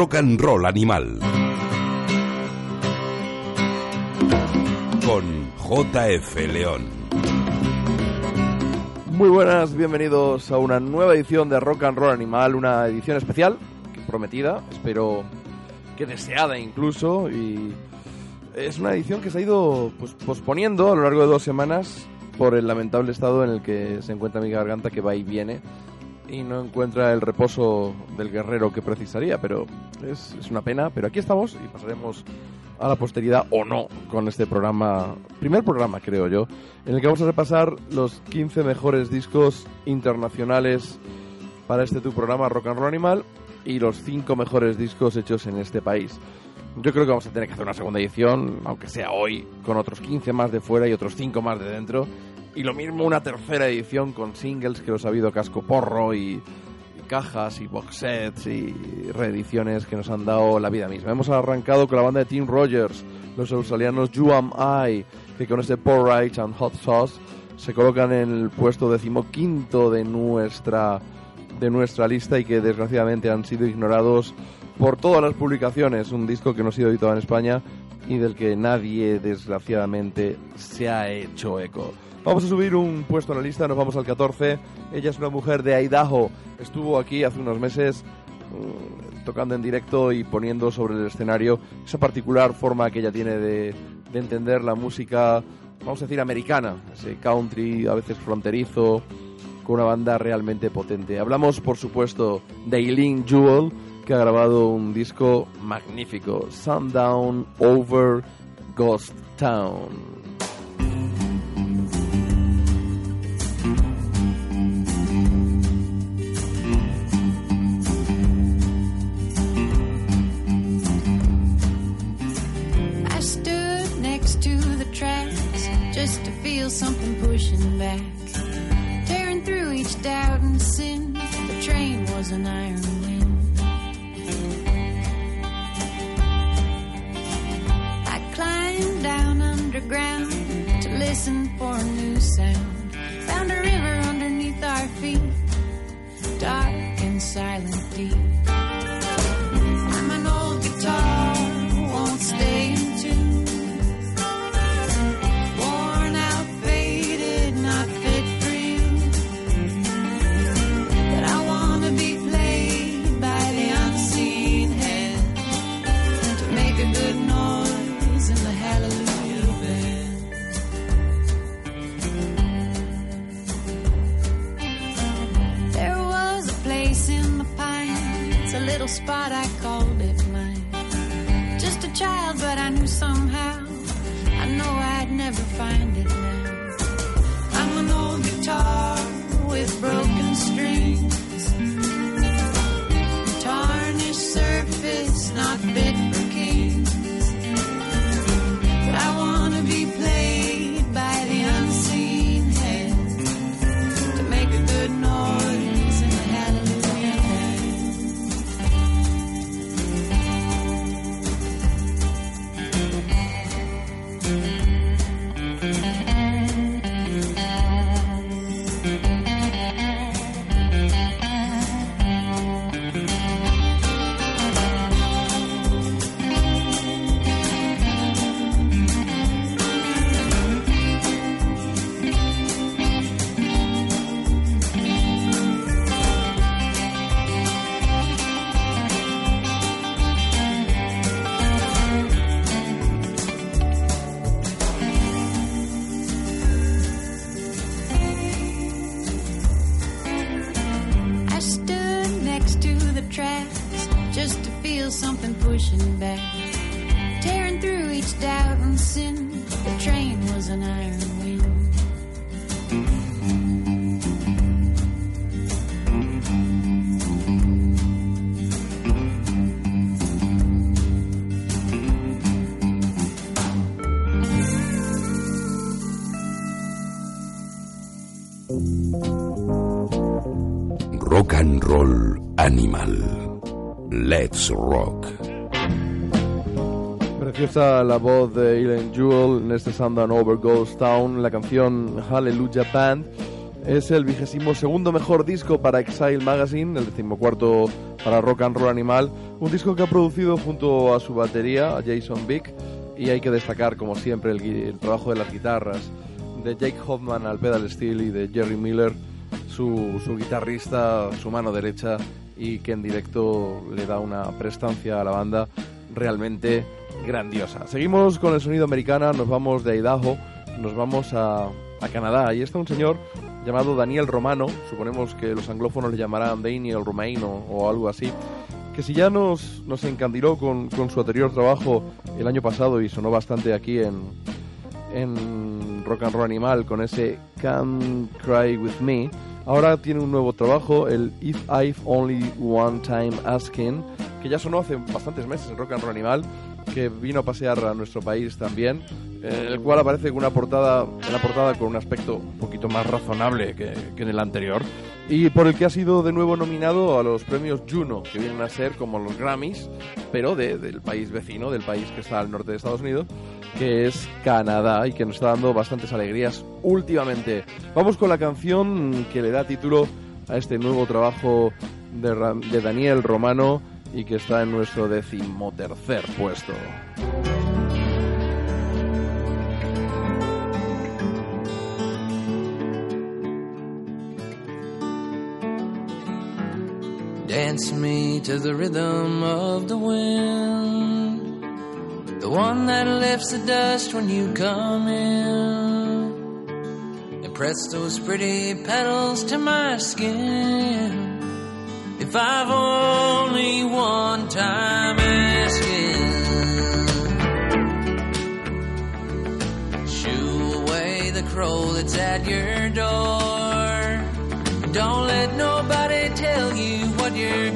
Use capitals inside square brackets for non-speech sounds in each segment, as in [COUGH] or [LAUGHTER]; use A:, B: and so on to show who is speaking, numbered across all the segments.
A: Rock and roll animal. Con JF León.
B: Muy buenas, bienvenidos a una nueva edición de Rock and Roll Animal, una edición especial, prometida, espero que deseada incluso, y es una edición que se ha ido pues, posponiendo a lo largo de dos semanas por el lamentable estado en el que se encuentra mi garganta que va y viene y no encuentra el reposo del guerrero que precisaría, pero es, una pena. Pero aquí estamos y pasaremos a la posteridad o no con este programa, primer programa creo yo, en el que vamos a repasar los 15 mejores discos internacionales para este tu programa Rock and Roll Animal y los 5 mejores discos hechos en este país. Yo creo que vamos a tener que hacer una segunda edición, aunque sea hoy, con otros 15 más de fuera y otros 5 más de dentro y lo mismo una tercera edición con singles que los ha habido casco porro y, cajas y box sets y reediciones que nos han dado la vida misma. Hemos arrancado con la banda de Tim Rogers, los australianos You Am I, que con este Porridge and Hot Sauce se colocan en el puesto decimoquinto de nuestra, de nuestra lista y que desgraciadamente han sido ignorados por todas las publicaciones. Un disco que no ha sido editado en España y del que nadie desgraciadamente se ha hecho eco. Vamos a subir un puesto en la lista, nos vamos al 14. Ella es una mujer de Idaho, estuvo aquí hace unos meses mm, tocando en directo y poniendo sobre el escenario esa particular forma que ella tiene de, entender la música, vamos a decir, americana, ese country a veces fronterizo, con una banda realmente potente. Hablamos, por supuesto, de Eileen Jewell, que ha grabado un disco magnífico, Sundown Over Ghost Town.
C: Doubt and sin. The train was an iron wind. I climbed down underground to listen for a new sound. Found a river underneath our feet, dark and silent deep.
D: para Animal. Let's Rock.
B: Preciosa la voz de Ellen Jewell en este Sundown Over Ghost Town. La canción Hallelujah Band es el vigésimo segundo mejor disco para Exile Magazine, el decimocuarto para Rock and Roll Animal. Un disco que ha producido junto a su batería, a Jason Vick. Y hay que destacar, como siempre, el, el trabajo de las guitarras de Jake Hoffman al pedal steel y de Jerry Miller, su, su guitarrista, su mano derecha, y que en directo le da una prestancia a la banda realmente grandiosa. Seguimos con el sonido americana, nos vamos de Idaho, nos vamos a, a Canadá. Ahí está un señor llamado Daniel Romano, suponemos que los anglófonos le llamarán Daniel Romano o algo así, que si ya nos, nos encandiló con, con su anterior trabajo el año pasado y sonó bastante aquí en, en Rock and Roll Animal con ese Come Cry With Me. Ahora tiene un nuevo trabajo, el If I've Only One Time Asking, que ya sonó hace bastantes meses en Rock and Roll Animal, que vino a pasear a nuestro país también, en el cual aparece con una portada, una portada con un aspecto un poquito más razonable que, que en el anterior, y por el que ha sido de nuevo nominado a los premios Juno, que vienen a ser como los Grammys, pero de- del país vecino, del país que está al norte de Estados Unidos, que es Canadá y que nos está dando bastantes alegrías últimamente. Vamos con la canción que le da título a este nuevo trabajo de, Ra- de Daniel Romano y que está en nuestro decimotercer puesto.
E: Dance me to the rhythm of the wind, the one that lifts the dust when you come in, and press those pretty petals to my skin. If I've only one time asking, shoo away the crow that's at your door. Don't let nobody tell you what you're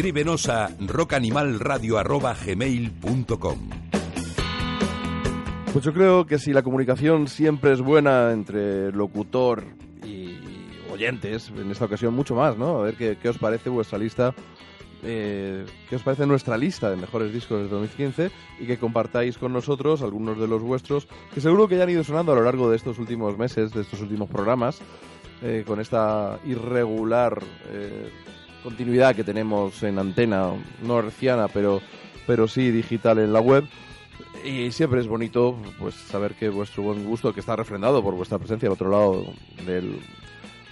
F: Escríbenos a
B: Pues yo creo que si la comunicación siempre es buena entre locutor y oyentes, en esta ocasión mucho más, ¿no? A ver qué, qué os parece vuestra lista, eh, qué os parece nuestra lista de mejores discos de 2015 y que compartáis con nosotros algunos de los vuestros, que seguro que ya han ido sonando a lo largo de estos últimos meses, de estos últimos programas, eh, con esta irregular eh, continuidad que tenemos en antena, no herciana, pero, pero sí digital en la web. Y siempre es bonito pues saber que vuestro buen gusto, que está refrendado por vuestra presencia al otro lado del,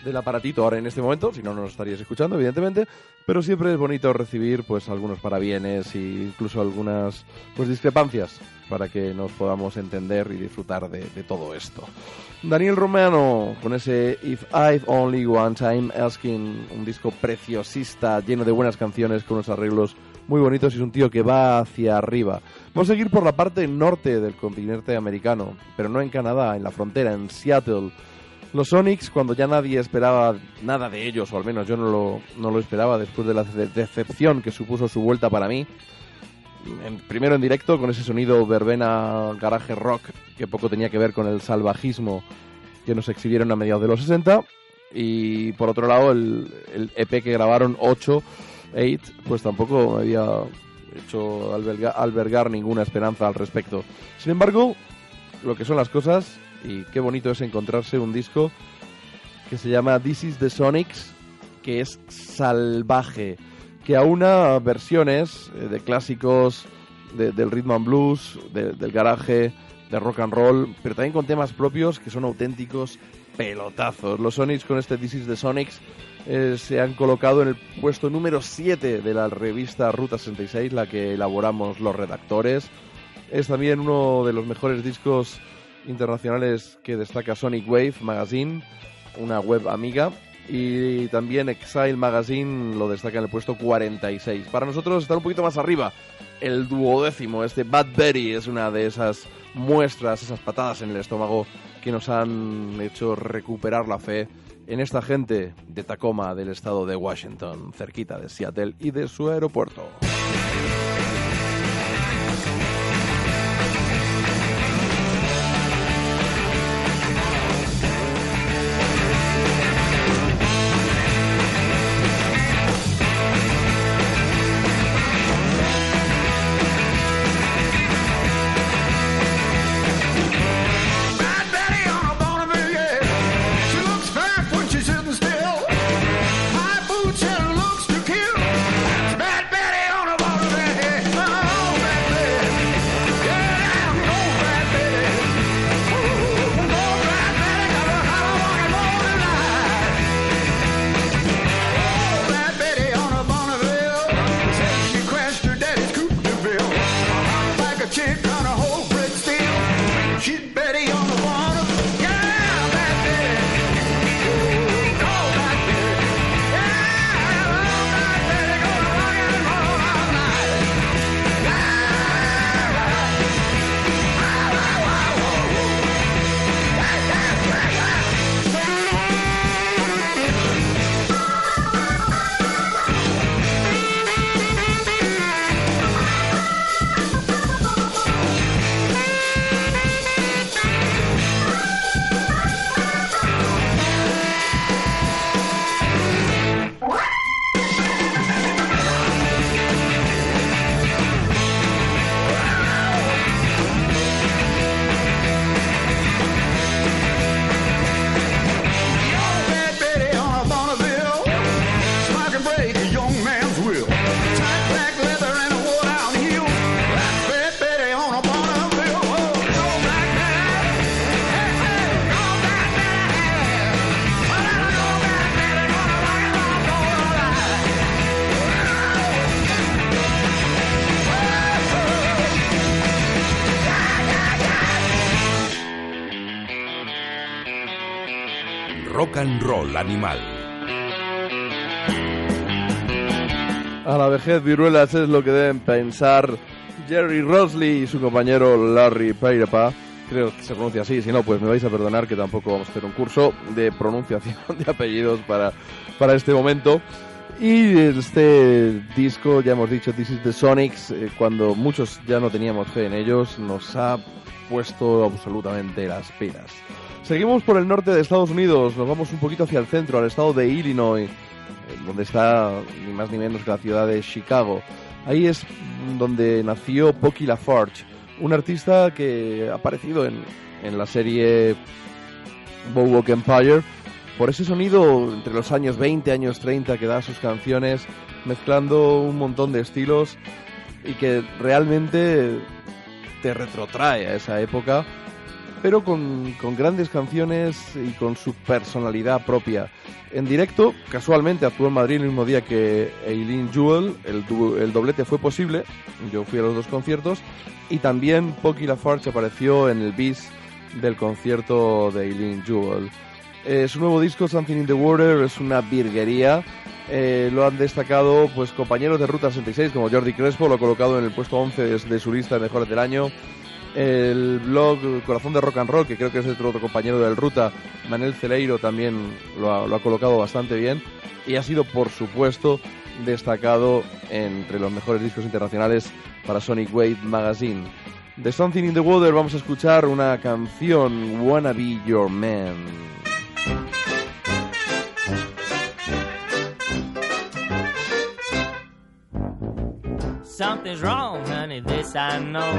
B: del aparatito ahora en este momento, si no, no nos estaríais escuchando, evidentemente, pero siempre es bonito recibir pues algunos parabienes e incluso algunas pues discrepancias para que nos podamos entender y disfrutar de, de todo esto. Daniel Romano con ese If I've Only One Time Asking, un disco preciosista, lleno de buenas canciones, con unos arreglos muy bonitos y es un tío que va hacia arriba. Vamos a seguir por la parte norte del continente americano, pero no en Canadá, en la frontera, en Seattle. Los Sonics, cuando ya nadie esperaba nada de ellos, o al menos yo no lo, no lo esperaba después de la de- decepción que supuso su vuelta para mí, en- primero en directo con ese sonido verbena garaje rock que poco tenía que ver con el salvajismo que nos exhibieron a mediados de los 60 y por otro lado el, el EP que grabaron 8, 8 pues tampoco había hecho alberga- albergar ninguna esperanza al respecto. Sin embargo, lo que son las cosas y qué bonito es encontrarse un disco que se llama This is the Sonics, que es salvaje, que aúna versiones eh, de clásicos de- del rhythm and blues, de- del garaje, de rock and roll, pero también con temas propios que son auténticos pelotazos. Los Sonics con este This is the Sonics eh, se han colocado en el puesto número 7 de la revista Ruta 66, la que elaboramos los redactores. Es también uno de los mejores discos internacionales que destaca Sonic Wave Magazine, una web amiga. Y también Exile Magazine lo destaca en el puesto 46. Para nosotros está un poquito más arriba. El duodécimo, este Bad Berry, es una de esas muestras, esas patadas en el estómago que nos han hecho recuperar la fe en esta gente de Tacoma, del estado de Washington, cerquita de Seattle y de su aeropuerto.
F: Animal.
B: A la vejez viruelas es lo que deben pensar Jerry Rosley y su compañero Larry Peirepa. Creo que se pronuncia así, si no, pues me vais a perdonar que tampoco vamos a hacer un curso de pronunciación de apellidos para, para este momento. Y este disco, ya hemos dicho, This is the Sonics, eh, cuando muchos ya no teníamos fe en ellos, nos ha puesto absolutamente las pilas. Seguimos por el norte de Estados Unidos, nos vamos un poquito hacia el centro, al estado de Illinois, eh, donde está ni más ni menos que la ciudad de Chicago. Ahí es donde nació Pocky LaForge, un artista que ha aparecido en, en la serie Boardwalk Empire por ese sonido entre los años 20, años 30 que da sus canciones, mezclando un montón de estilos y que realmente te retrotrae a esa época, pero con, con grandes canciones y con su personalidad propia. En directo, casualmente actuó en Madrid el mismo día que Eileen Jewell, el, el doblete fue posible, yo fui a los dos conciertos, y también Pocky Lafarge apareció en el bis del concierto de Eileen Jewell. Eh, su nuevo disco, Something in the Water, es una virguería. Eh, lo han destacado pues compañeros de Ruta 66 como Jordi Crespo, lo ha colocado en el puesto 11 de, de su lista de mejores del año. El blog Corazón de Rock and Roll, que creo que es otro, otro compañero del Ruta, Manel Celeiro, también lo ha, lo ha colocado bastante bien. Y ha sido, por supuesto, destacado entre los mejores discos internacionales para Sonic Wave Magazine. De Something in the Water vamos a escuchar una canción, Wanna Be Your Man.
G: Something's wrong, honey, this I know.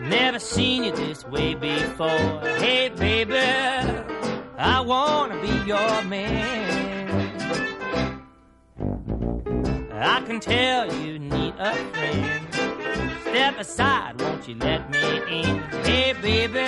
G: Never seen you this way before. Hey, baby, I wanna be your man. I can tell you need a friend. Step aside, won't you let me in? Hey, baby,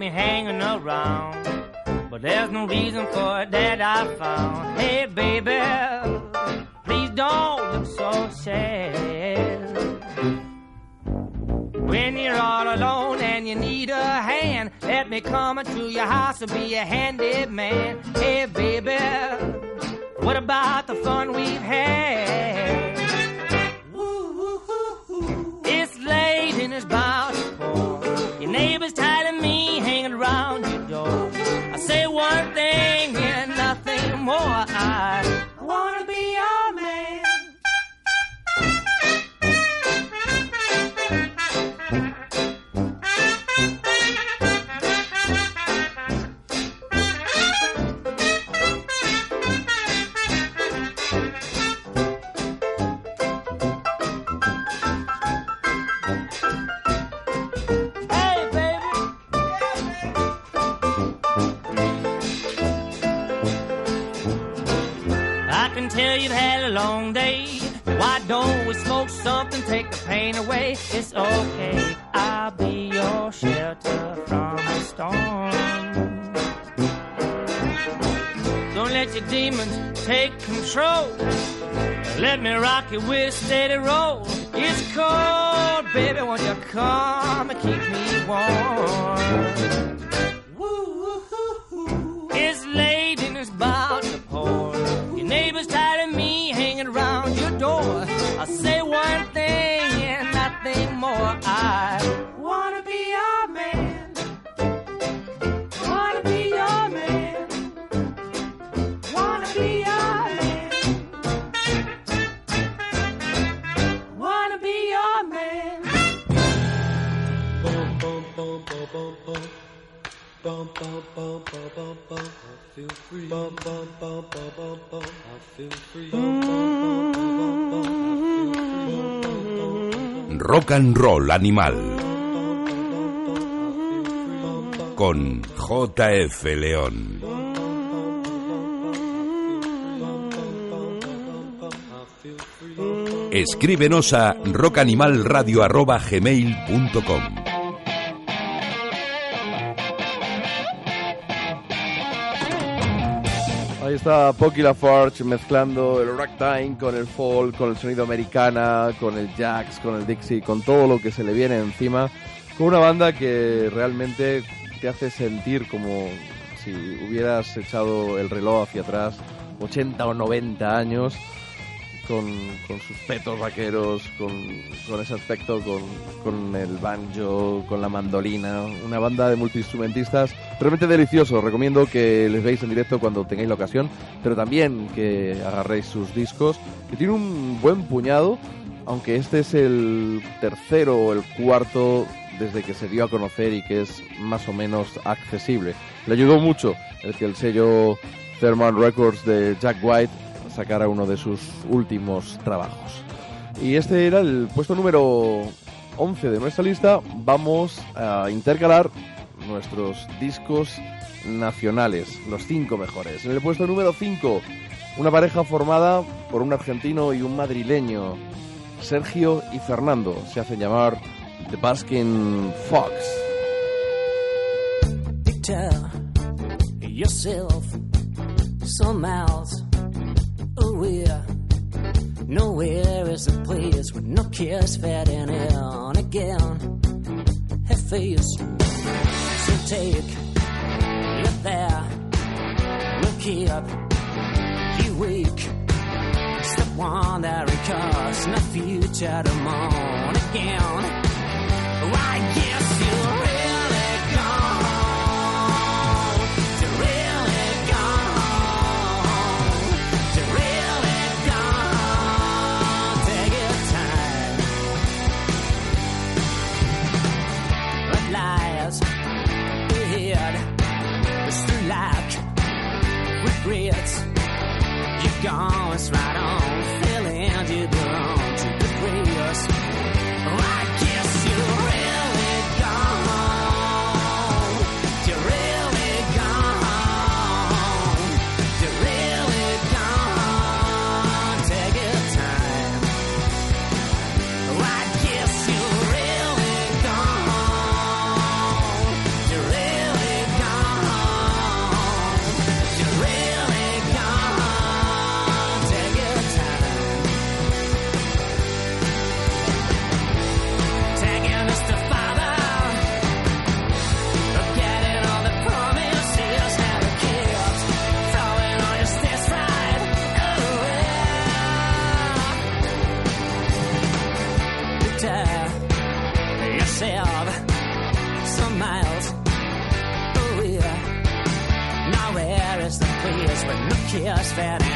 G: me hanging around, but there's no reason for it that I found. Hey, baby, please don't look so sad. When you're all alone and you need a hand, let me come into your house and be a handy man. Hey, baby, what about the fun we've had? It's late and it's about to pour. Your neighbor's tired tell you've had a long day. Why don't we smoke something, take the pain away? It's okay, I'll be your shelter from the storm. Don't let your demons take control. Let me rock you with steady roll. It's cold, baby, won't you come and keep me warm? It's late about to pour. Your neighbor's tired of me hanging around your door. I say one thing and nothing more. I wanna be your man. Wanna be your man. Wanna be your man. Wanna be your man.
F: Rock and Roll Animal. Con JF León. Escríbenos a rockanimalradio.gmail.com
B: Ahí está Pocky LaForge mezclando el ragtime con el folk, con el sonido americana, con el jazz, con el Dixie, con todo lo que se le viene encima. Con una banda que realmente te hace sentir como si hubieras echado el reloj hacia atrás 80 o 90 años con, con sus petos vaqueros, con, con ese aspecto, con, con el banjo, con la mandolina, una banda de multiinstrumentistas realmente delicioso. Recomiendo que les veáis en directo cuando tengáis la ocasión, pero también que agarréis sus discos, que tiene un buen puñado, aunque este es el tercero o el cuarto desde que se dio a conocer y que es más o menos accesible. Le ayudó mucho el que el sello Thermal Records de Jack White sacara uno de sus últimos trabajos. Y este era el puesto número 11 de nuestra lista. Vamos a intercalar nuestros discos nacionales, los cinco mejores. En el puesto número 5, una pareja formada por un argentino y un madrileño. Sergio y Fernando se hacen llamar The Baskin Fox.
H: Tell yourself some miles Nowhere is a place where no cares fading in again. Have face, so take look there, look here, you weak. The one that recalls my future to mourn again. I guess You're gone, right on. Feeling you belong to the grace. kiss
F: fat.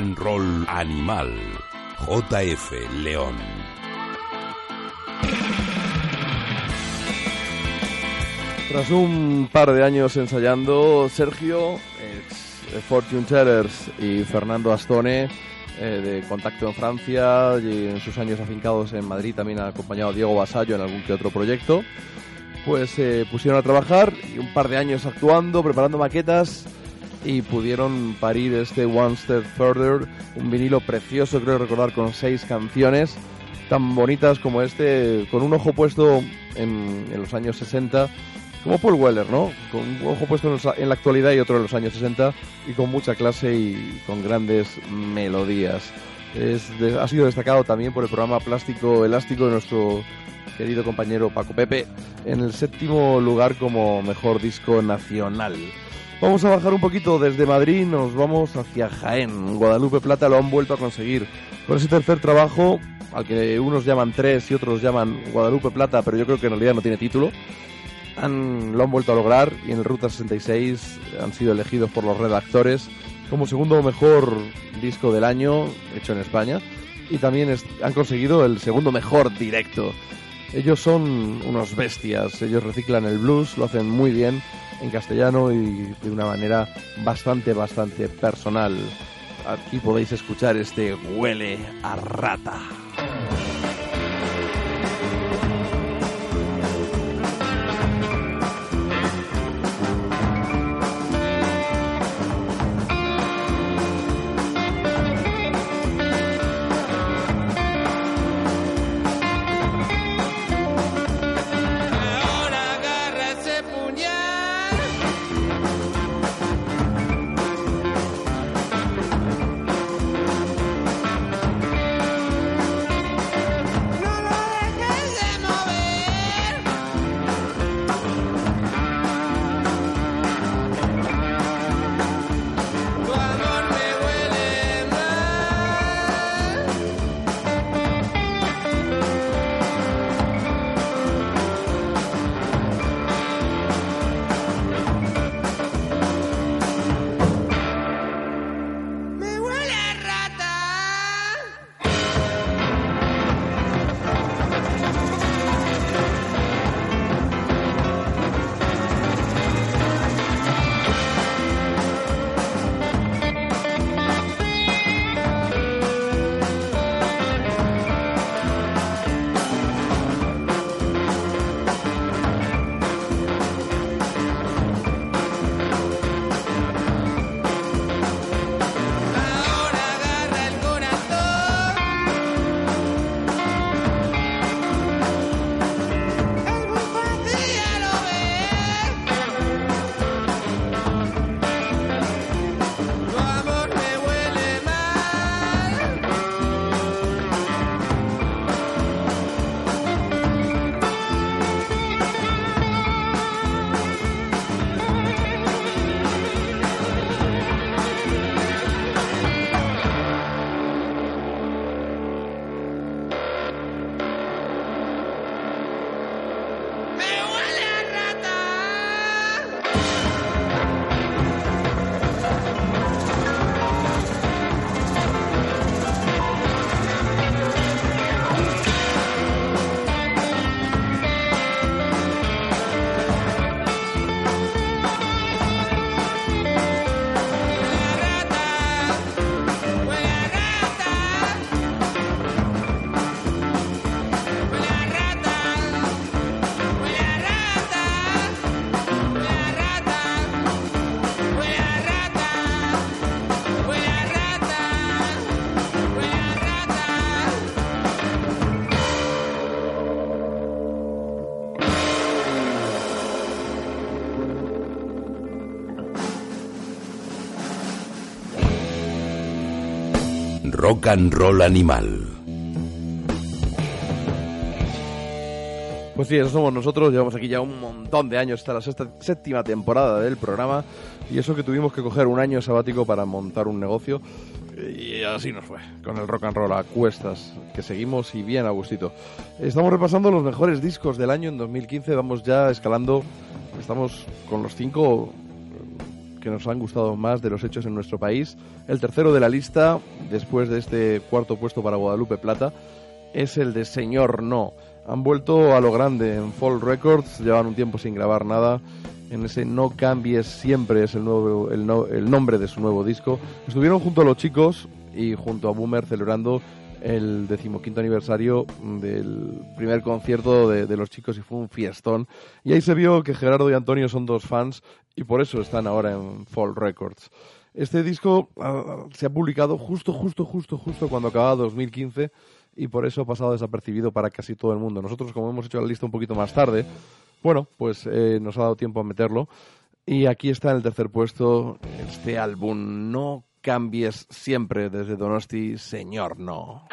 F: And Roll Animal. JF León.
B: Tras un par de años ensayando, Sergio, ex Fortune Tellers, y Fernando Astone, eh, de contacto en Francia y en sus años afincados en Madrid, también ha acompañado a Diego Basallo en algún que otro proyecto, pues se pusieron a trabajar y un par de años actuando, preparando maquetas y pudieron parir este One Step Further, un vinilo precioso, creo recordar, con seis canciones tan bonitas como este, con un ojo puesto en, en los años 60, como Paul Weller, ¿no? Con un ojo puesto en, los- en la actualidad y otro en los años 60, y con mucha clase y con grandes melodías. Es de- ha sido destacado también por el programa Plástico Elástico de nuestro querido compañero Paco Pepe en el séptimo lugar como mejor disco nacional. Vamos a bajar un poquito desde Madrid, nos vamos hacia Jaén. Guadalupe Plata lo han vuelto a conseguir con ese tercer trabajo, al que unos llaman tres y otros llaman Guadalupe Plata, pero yo creo que en realidad no tiene título. Han, lo han vuelto a lograr y en el Ruta 66 han sido elegidos por los redactores como segundo mejor disco del año hecho en España y también es- han conseguido el segundo mejor directo. Ellos son unos bestias, ellos reciclan el blues, lo hacen muy bien en castellano y de una manera bastante, bastante personal. Aquí podéis escuchar este huele a rata.
F: Rock and roll animal.
B: Pues sí, eso somos nosotros. Llevamos aquí ya un montón de años. Es la sexta- séptima temporada del programa. Y eso que tuvimos que coger un año sabático para montar un negocio. Y así nos fue. Con el rock and roll a cuestas. Que seguimos y bien a gustito. Estamos repasando los mejores discos del año en 2015. Vamos ya escalando. Estamos con los cinco que nos han gustado más de los hechos en nuestro país. El tercero de la lista, después de este cuarto puesto para Guadalupe Plata, es el de Señor No. Han vuelto a lo grande en Fall Records, llevan un tiempo sin grabar nada. En ese No Cambies Siempre es el, nuevo, el, no- el nombre de su nuevo disco. Estuvieron junto a los chicos y junto a Boomer celebrando el decimoquinto aniversario del primer concierto de, de los chicos y fue un fiestón. Y ahí se vio que Gerardo y Antonio son dos fans y por eso están ahora en Fall Records. Este disco ah, se ha publicado justo, justo, justo, justo cuando acababa 2015 y por eso ha pasado desapercibido para casi todo el mundo. Nosotros, como hemos hecho la lista un poquito más tarde, bueno, pues eh, nos ha dado tiempo a meterlo. Y aquí está en el tercer puesto este álbum, No cambies siempre desde Donosti, señor, no.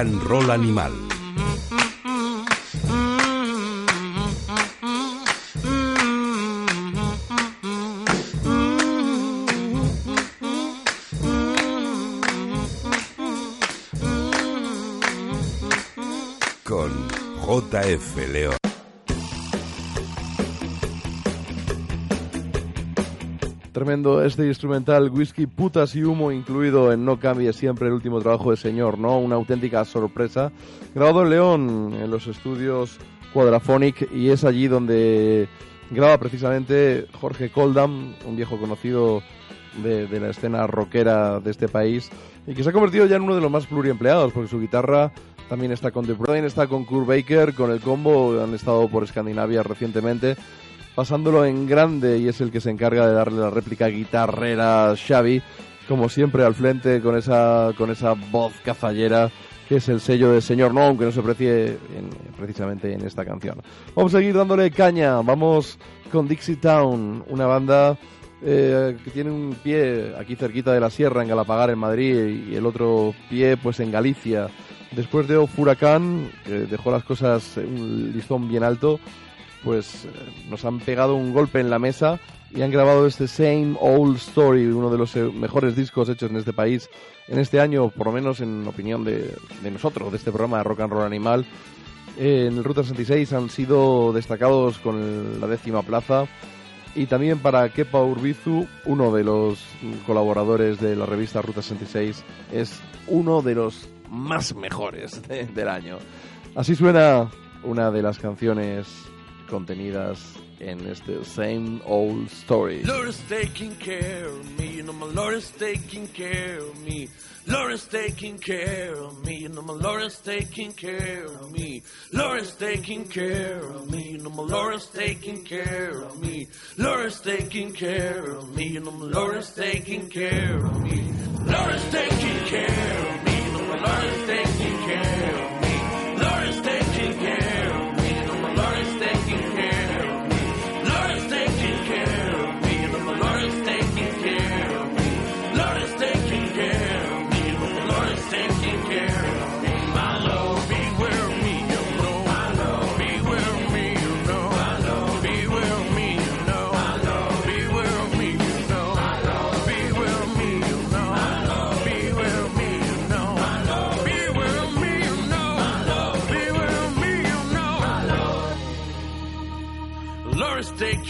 F: And Roll Animal. Con JF León.
B: Tremendo este instrumental, whisky, putas y humo incluido en No Cambie Siempre, el último trabajo de Señor, ¿no? Una auténtica sorpresa. Grabado en León, en los estudios Quadraphonic, y es allí donde graba precisamente Jorge Coldam, un viejo conocido de, de la escena rockera de este país, y que se ha convertido ya en uno de los más pluriempleados, porque su guitarra también está con The También está con Kurt Baker, con el combo, han estado por Escandinavia recientemente pasándolo en grande y es el que se encarga de darle la réplica guitarrera a Xavi, como siempre al frente con esa, con esa voz cazallera que es el sello del señor No, aunque no se aprecie en- precisamente en esta canción. Vamos a seguir dándole caña, vamos con Dixie Town, una banda eh, que tiene un pie aquí cerquita de la sierra, en Galapagar, en Madrid, y el otro pie pues en Galicia. Después de Furacán, que dejó las cosas un listón bien alto, pues eh, nos han pegado un golpe en la mesa y han grabado este Same Old Story, uno de los eh, mejores discos hechos en este país en este año, por lo menos en opinión de, nosotros, de este programa de Rock and Roll Animal. Eh, en el Ruta 66 han sido destacados con la décima plaza y también para Kepa Urbizu, uno de los colaboradores de la revista Ruta 66, es uno de los más mejores de- del año. Así suena una de las canciones contenidas en este Same Old Story.
E: Lord taking care of me, know my Lord taking care of me. Lord taking care of me, know my Lord taking care of me. Lord taking care of me, know my Lord taking care of me. Lord taking care of me, know my Lord taking care of me. Lord taking care of me, know my taking care of me.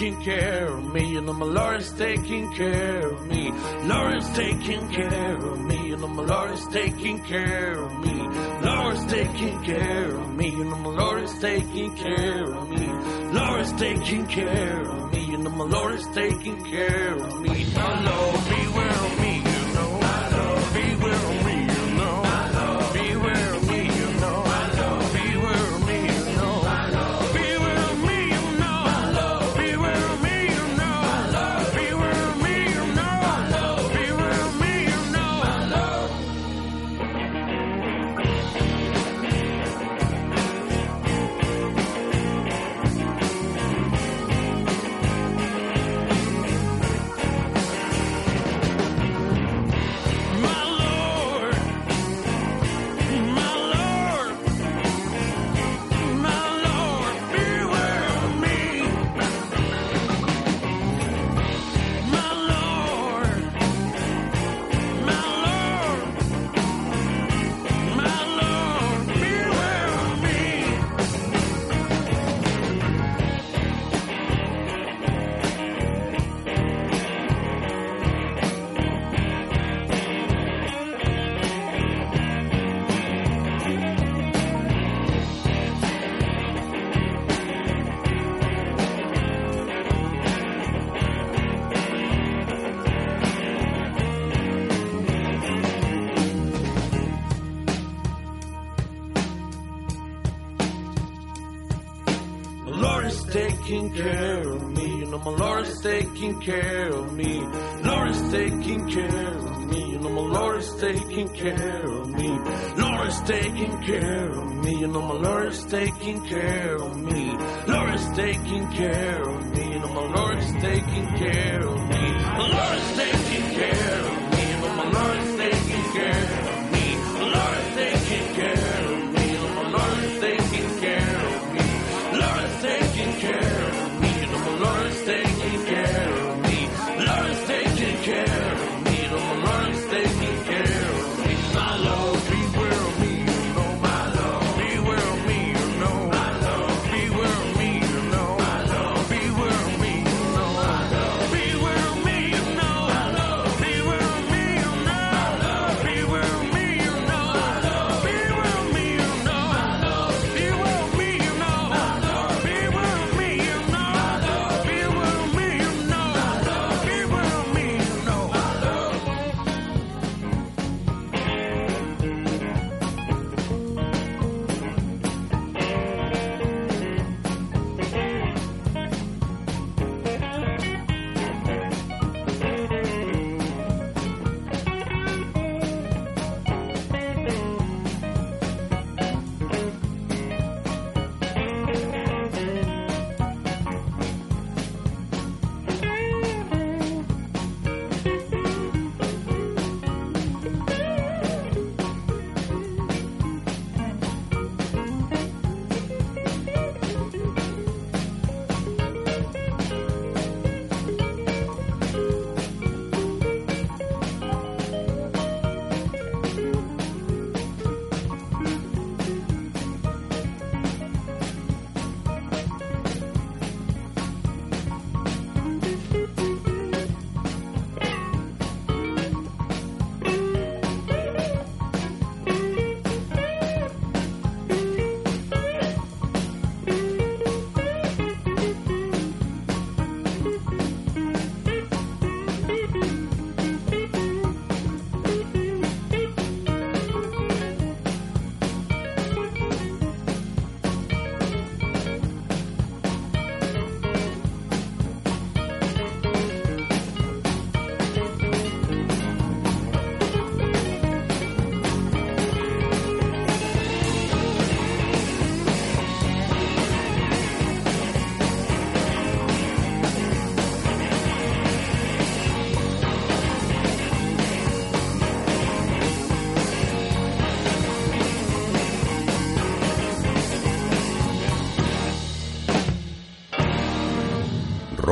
E: Taking care of me, you know my Lord is taking care of me. Lord is taking care of me, you know my Lord is taking care of me. Lord is taking care of me, you know my Lord is taking care of me. Lord is taking care of me, you know my Lord is taking care of me. My Lord, beware of care of me. Lord is taking care of me. You know, my Lord is taking care of me. Lord is taking care of me. You know, my Lord is taking care of me. Lord is taking care of me.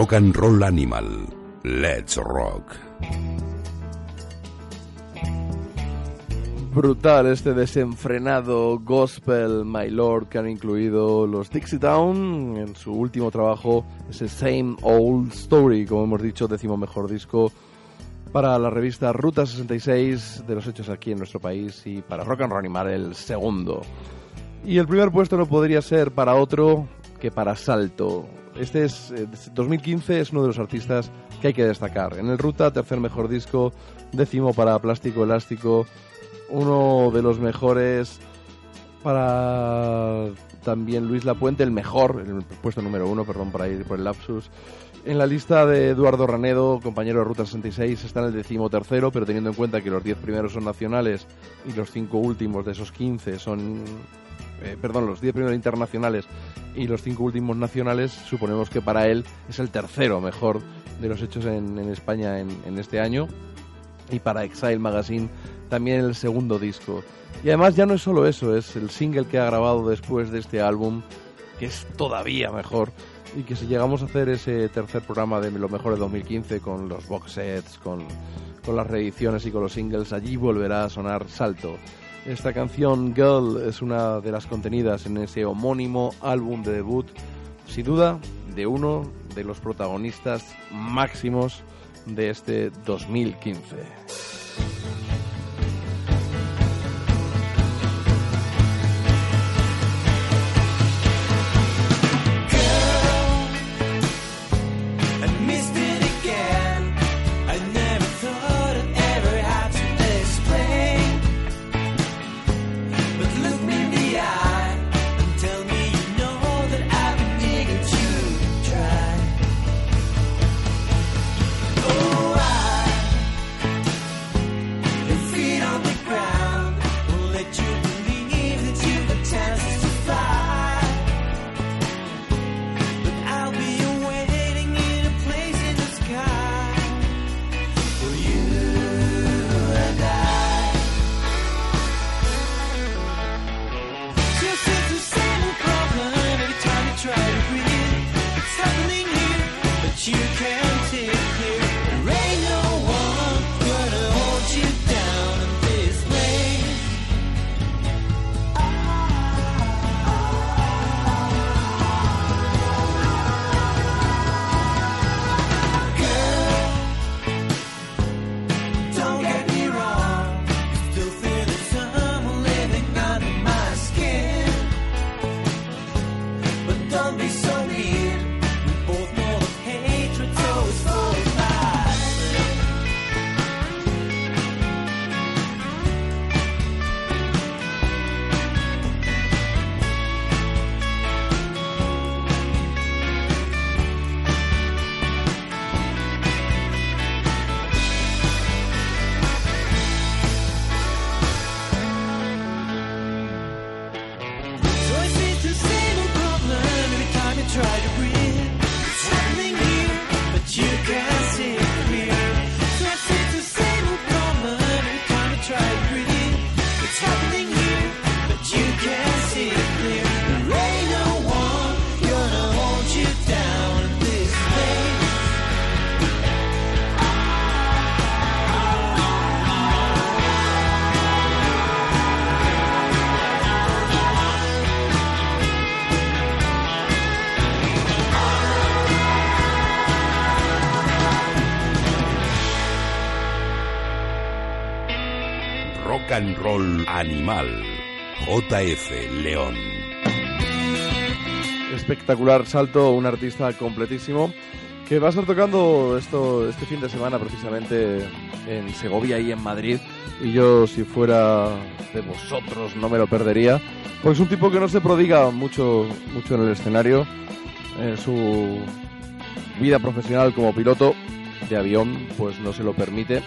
F: Rock and Roll Animal. Let's Rock.
B: Brutal este desenfrenado gospel My Lord que han incluido los Dixie Town en su último trabajo, ese Same Old Story, como hemos dicho, décimo mejor disco para la revista Ruta 66 de los hechos aquí en nuestro país y para Rock and Roll Animal el segundo. Y el primer puesto no podría ser para otro que para Salto. Este es eh, 2015 es uno de los artistas que hay que destacar. En el Ruta tercer mejor disco, décimo para Plástico Elástico, uno de los mejores para también Luis Lapuente, el mejor, el puesto número uno, perdón por ir por el lapsus. En la lista de Eduardo Ranedo, compañero de Ruta 66, está en el décimo tercero, pero teniendo en cuenta que los 10 primeros son nacionales y los 5 últimos de esos 15 son... eh, perdón, los 10 primeros internacionales y los 5 últimos nacionales, suponemos que para él es el tercero mejor de los hechos en, España en, este año. Y para Exile Magazine también el segundo disco. Y además ya no es solo eso, es el single que ha grabado después de este álbum, que es todavía mejor. Y que si llegamos a hacer ese tercer programa de lo mejor de 2015 con los box sets, con las reediciones y con los singles, allí volverá a sonar Salto. Esta canción Girl es una de las contenidas en ese homónimo álbum de debut, sin duda, de uno de los protagonistas máximos de este 2015.
F: Animal. JF León.
B: espectacular salto, un artista completísimo que va a estar tocando esto este fin de semana precisamente en Segovia y en Madrid y yo si fuera de vosotros no me lo perdería porque es un tipo que no se prodiga mucho mucho en el escenario en su vida profesional como piloto de avión pues no se lo permite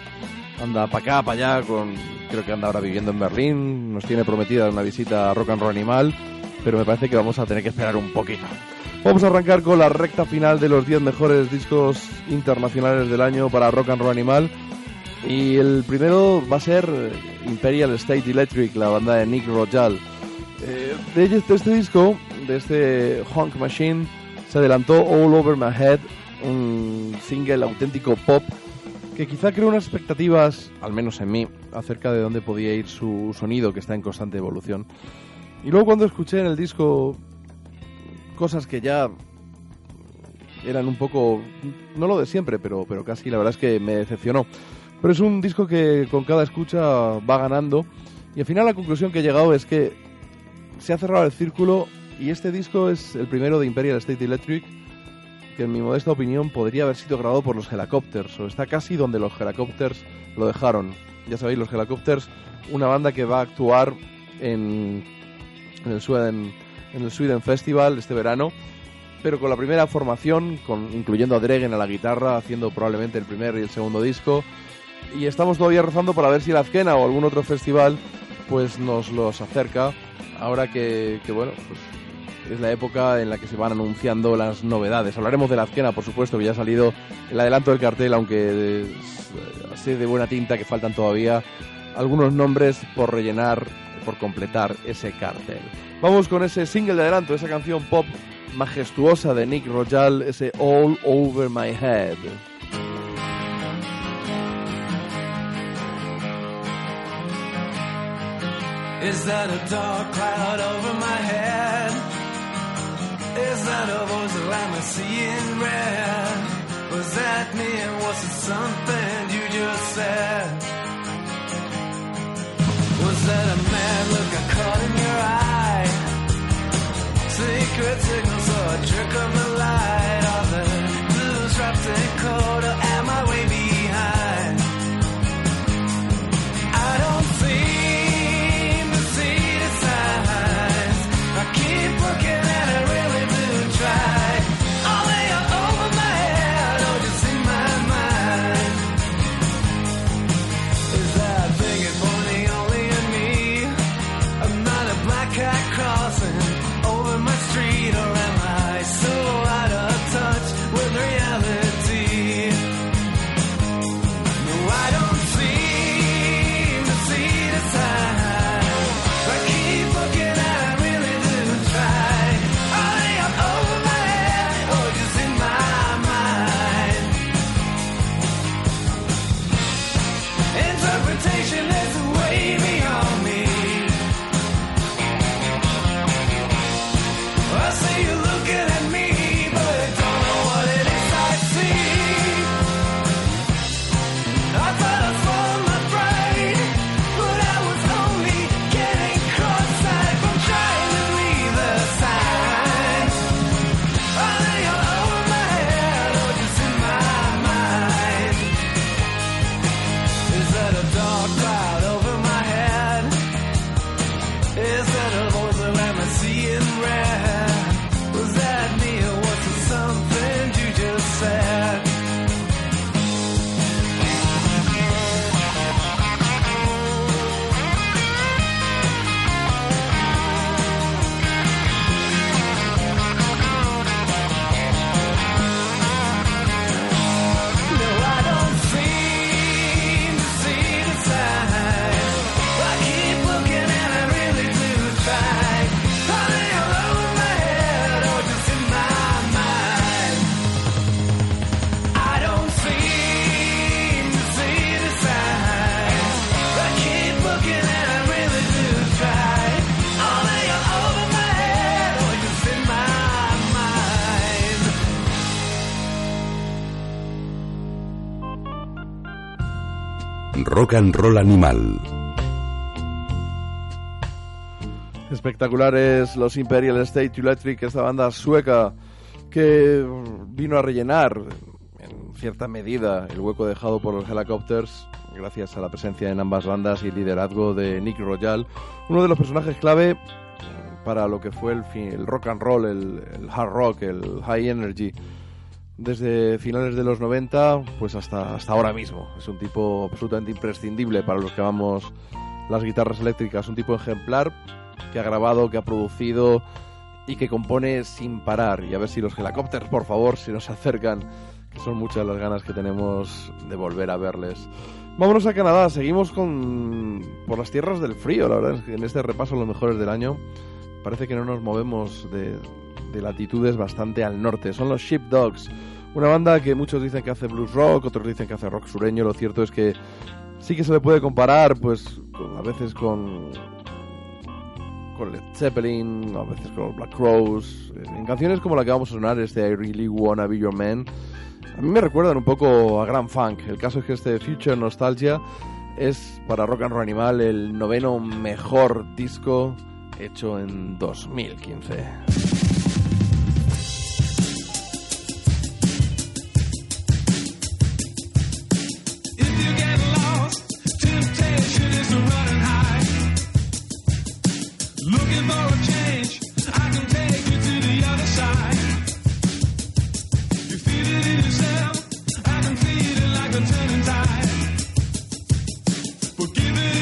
B: anda para acá para allá con creo que anda ahora viviendo en Berlín nos tiene prometida una visita a Rock and Roll Animal pero me parece que vamos a tener que esperar un poquito. Vamos a arrancar con la recta final de los 10 mejores discos internacionales del año para Rock and Roll Animal. Y el primero va a ser Imperial State Electric, la banda de Nick Rojal. Eh, de este disco, de este Honk Machine, se adelantó All Over My Head, un single auténtico pop que quizá creó unas expectativas, al menos en mí, acerca de dónde podía ir su sonido, que está en constante evolución. Y luego cuando escuché en el disco cosas que ya eran un poco, no lo de siempre, pero, pero casi la verdad es que me decepcionó. Pero es un disco que con cada escucha va ganando y al final la conclusión que he llegado es que se ha cerrado el círculo y este disco es el primero de Imperial State Electric que en mi modesta opinión podría haber sido grabado por los Helicopters o está casi donde los Helicopters lo dejaron. Ya sabéis, los Helicopters, una banda que va a actuar en, el Sweden Festival este verano, pero con la primera formación, con, incluyendo a Dregen a la guitarra, haciendo probablemente el primer y el segundo disco. Y estamos todavía rezando para ver si la Azquena o algún otro festival pues nos los acerca, ahora que, que, bueno, pues es la época en la que se van anunciando las novedades. Hablaremos de la Azquena, por supuesto, que ya ha salido el adelanto del cartel, aunque es así de buena tinta que faltan todavía algunos nombres por rellenar, por completar ese cartel. Vamos con ese single de adelanto, esa canción pop majestuosa de Nick Royal, ese All Over My Head.
H: Is that a dark cloud over my head? Is that a voice that I'm seeing red? Was that me and was it something you just said? Was that a mad look I caught in your eye? Secret signals or a trick of the light? Are the blues wrapped in cold
F: Rock and Roll Animal.
B: Espectaculares los Imperial State Electric, esta banda sueca que vino a rellenar en cierta medida el hueco dejado por los Helicopters gracias a la presencia en ambas bandas y liderazgo de Nick Royal, uno de los personajes clave para lo que fue el, el rock and roll, el hard rock, el high energy desde finales de los 90 pues hasta, hasta ahora mismo. Es un tipo absolutamente imprescindible para los que amamos las guitarras eléctricas, un tipo ejemplar que ha grabado, que ha producido y que compone sin parar. Y a ver si los helicópteros, por favor, si nos acercan, que son muchas las ganas que tenemos de volver a verles. Vámonos a Canadá, seguimos con por las tierras del frío, la verdad es que en este repaso los mejores del año parece que no nos movemos de, de latitudes bastante al norte. Son los Sheepdogs, Una banda que muchos dicen que hace blues rock, otros dicen que hace rock sureño. Lo cierto es que sí que se le puede comparar, pues, a veces con con Led Zeppelin, a veces con Black Crows, eh, en canciones como la que vamos a sonar, este I Really Wanna Be Your Man, a mí me recuerdan un poco a Grand Funk. El caso es que este Future Nostalgia es para Rock and Roll Animal el noveno mejor disco hecho en 2015.
F: forgiven.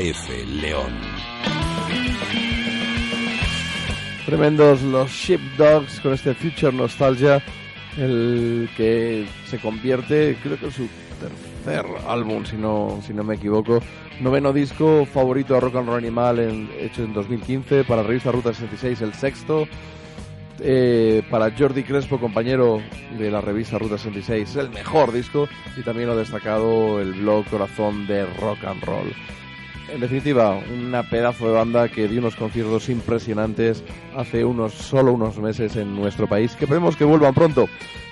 F: JF León.
B: Tremendos los Sheepdogs con este Future Nostalgia, el que se convierte, creo que en su tercer álbum, si no, si no me equivoco. Noveno disco favorito de Rock and Roll Animal en- hecho en 2015, para la revista Ruta 66 el sexto. Eh, para Jordi Crespo, compañero de la revista Ruta 66, el mejor disco y también lo ha destacado el blog Corazón de Rock and Roll. En definitiva, una pedazo de banda que dio unos conciertos impresionantes hace unos solo unos meses en nuestro país, que esperemos que vuelvan pronto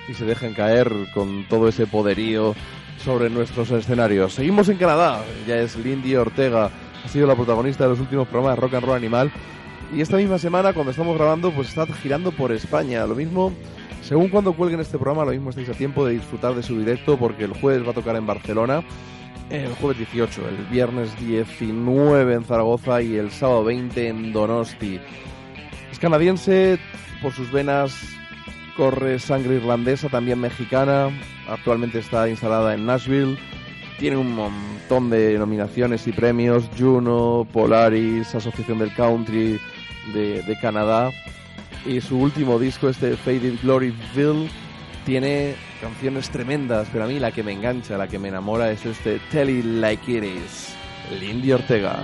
B: y se dejen caer con todo ese poderío sobre nuestros escenarios. Seguimos en Canadá, ya es Lindy Ortega, ha sido la protagonista de los últimos programas de Rock and Roll Animal y esta misma semana cuando estamos grabando pues está girando por España. Lo mismo, según cuando cuelguen este programa, lo mismo estáis a tiempo de disfrutar de su directo porque el jueves va a tocar en Barcelona el jueves 18, el viernes 19 en Zaragoza y el sábado 20 en Donosti. Es canadiense, por sus venas corre sangre irlandesa, también mexicana, actualmente está instalada en Nashville.
I: Tiene un montón de nominaciones y premios, Juno, Polaris, Asociación del Country de, Canadá. Y su último disco, este Faded Gloryville, tiene canciones tremendas, pero a mí la que me engancha, la que me enamora es este Tell It Like It Is, Lindy Ortega.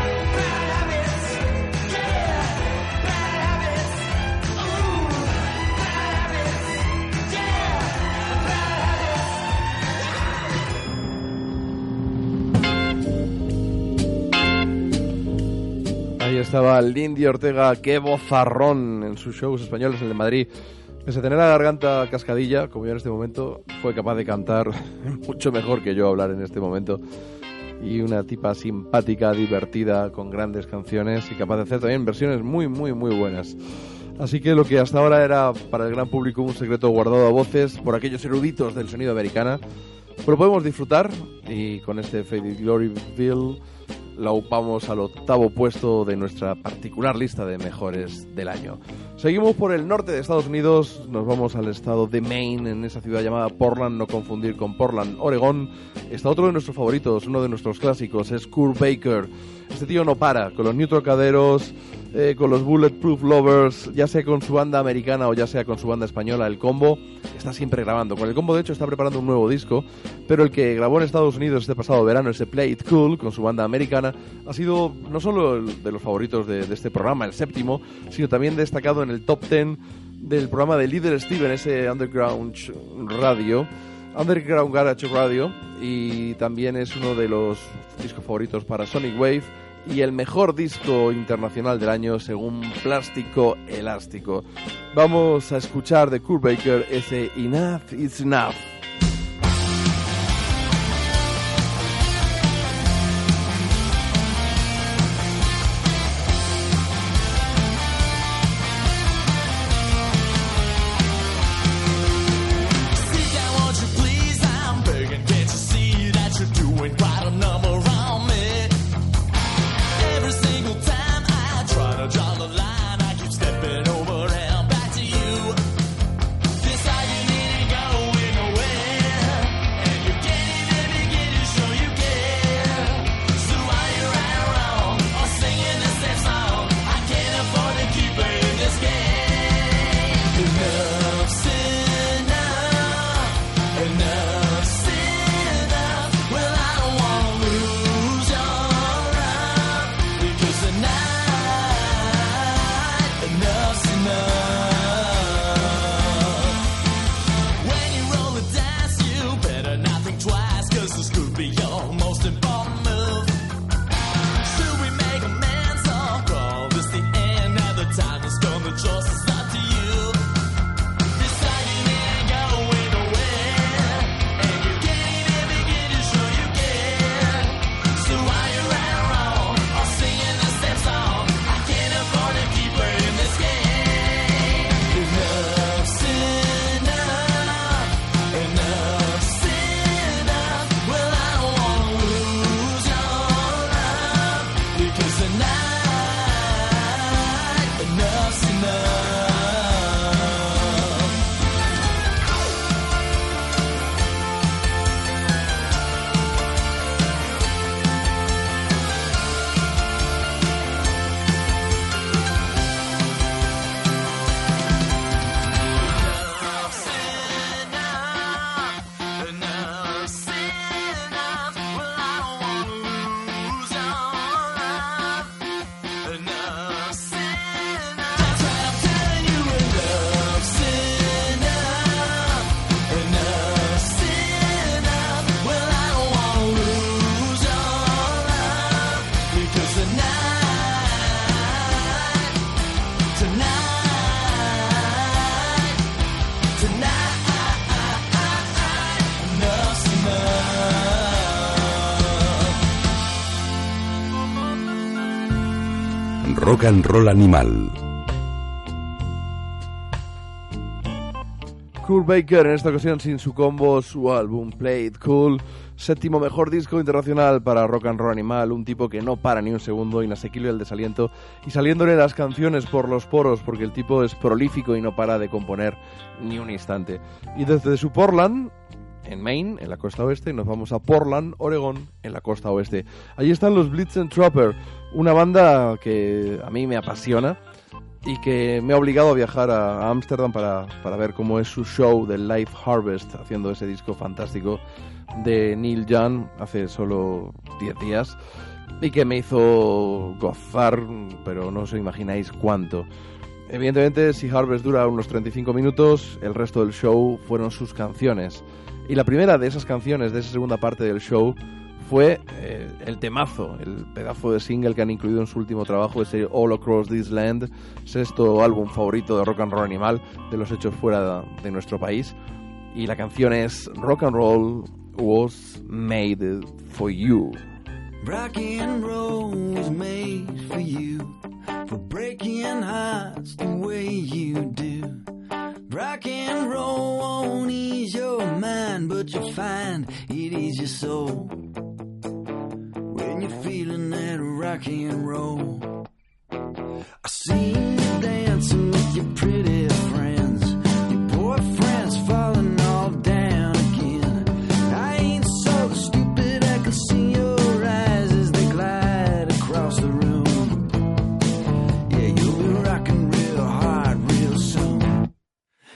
I: Lindy Ortega, qué bozarrón en sus shows españoles, el de Madrid. Pese a tener la garganta cascadilla, como yo en este momento, fue capaz de cantar [LAUGHS] mucho mejor que yo hablar en este momento.
B: Y una tipa simpática, divertida, con grandes canciones y capaz de hacer también versiones muy, muy, muy buenas. Así que lo que hasta ahora era para el gran público un secreto guardado a voces por aquellos eruditos del sonido americana, pero podemos disfrutar y con este Faded Gloryville la upamos al octavo puesto de nuestra particular lista de mejores del año. Seguimos por el norte de Estados Unidos, nos vamos al estado de Maine, en esa ciudad llamada Portland, no confundir con Portland, Oregón. Está otro de nuestros favoritos, uno de nuestros clásicos, es Kurt Baker. Este tío no para, con los Neutrocaderos, eh, con los Bulletproof Lovers, ya sea con su banda americana o ya sea con su banda española, el combo, está siempre grabando. Con el combo, de hecho, está preparando un nuevo disco, pero el que grabó en Estados Unidos este pasado verano, ese Play It Cool, con su banda americana, ha sido no solo el de los favoritos de, este programa, el séptimo, sino también destacado en el top 10 del programa de Líder Steven, ese Underground Radio. Underground Garage Radio y también es uno de los discos favoritos para Sonic Wave y el mejor disco internacional del año según Plástico Elástico. Vamos a escuchar de Kurt Baker ese Enough is Enough.
F: Rock and Roll Animal.
B: Kurt Baker en esta ocasión sin su combo, su álbum Play It Cool, séptimo mejor disco internacional para Rock and Roll Animal, un tipo que no para ni un segundo, inasequible el desaliento y saliéndole las canciones por los poros porque el tipo es prolífico y no para de componer ni un instante. Y desde su Portland, en Maine, en la costa oeste, nos vamos a Portland, Oregón, en la costa oeste. Allí están los Blitz and Trapper, una banda que a mí me apasiona y que me ha obligado a viajar a Ámsterdam para, para ver cómo es su show de Life Harvest, haciendo ese disco fantástico de Neil Young hace solo 10 días y que me hizo gozar, pero no os imagináis cuánto. Evidentemente, si Harvest dura unos 35 minutos, el resto del show fueron sus canciones. Y la primera de esas canciones, de esa segunda parte del show, fue eh, el temazo, el pedazo de single que han incluido en su último trabajo, ese All Across This Land, sexto álbum favorito de rock and roll animal de los hechos fuera de nuestro país. Y la canción es Rock and Roll Was Made for You.
H: Rock and roll was made for you, for breaking hearts the way you do. Rock and roll won't ease your mind, but you'll find it ease your soul. When you're feeling that rock and roll. I seen you dancing with your pretty friends. Your boyfriend's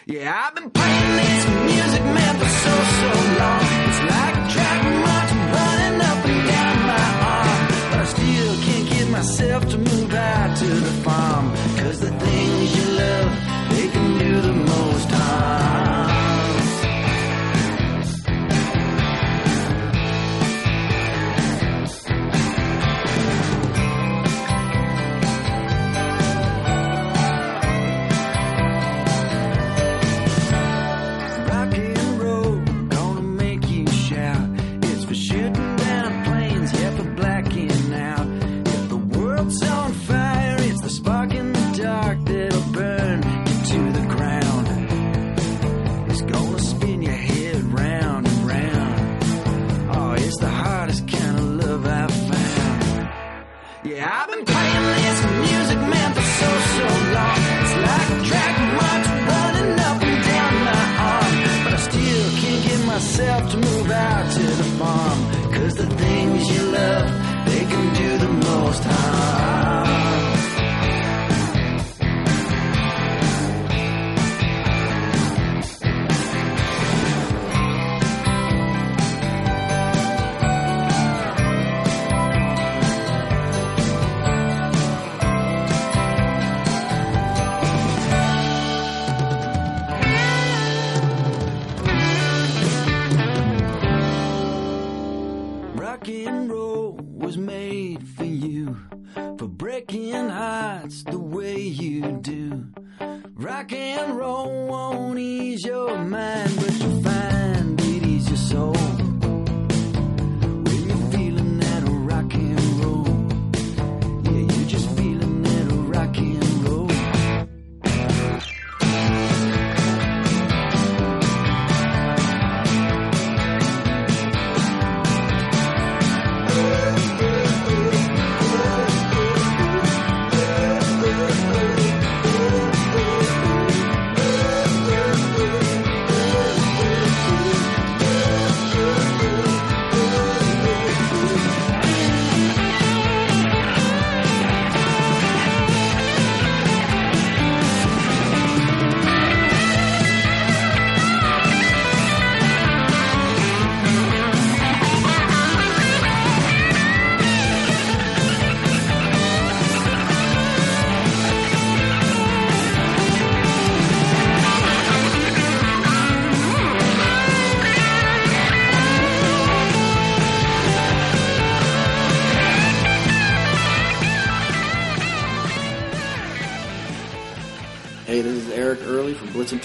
H: Yeah, I've been playing this music, man, for so, so long. It's like a track march running up and down my arm. But I still can't get myself to move out to the farm.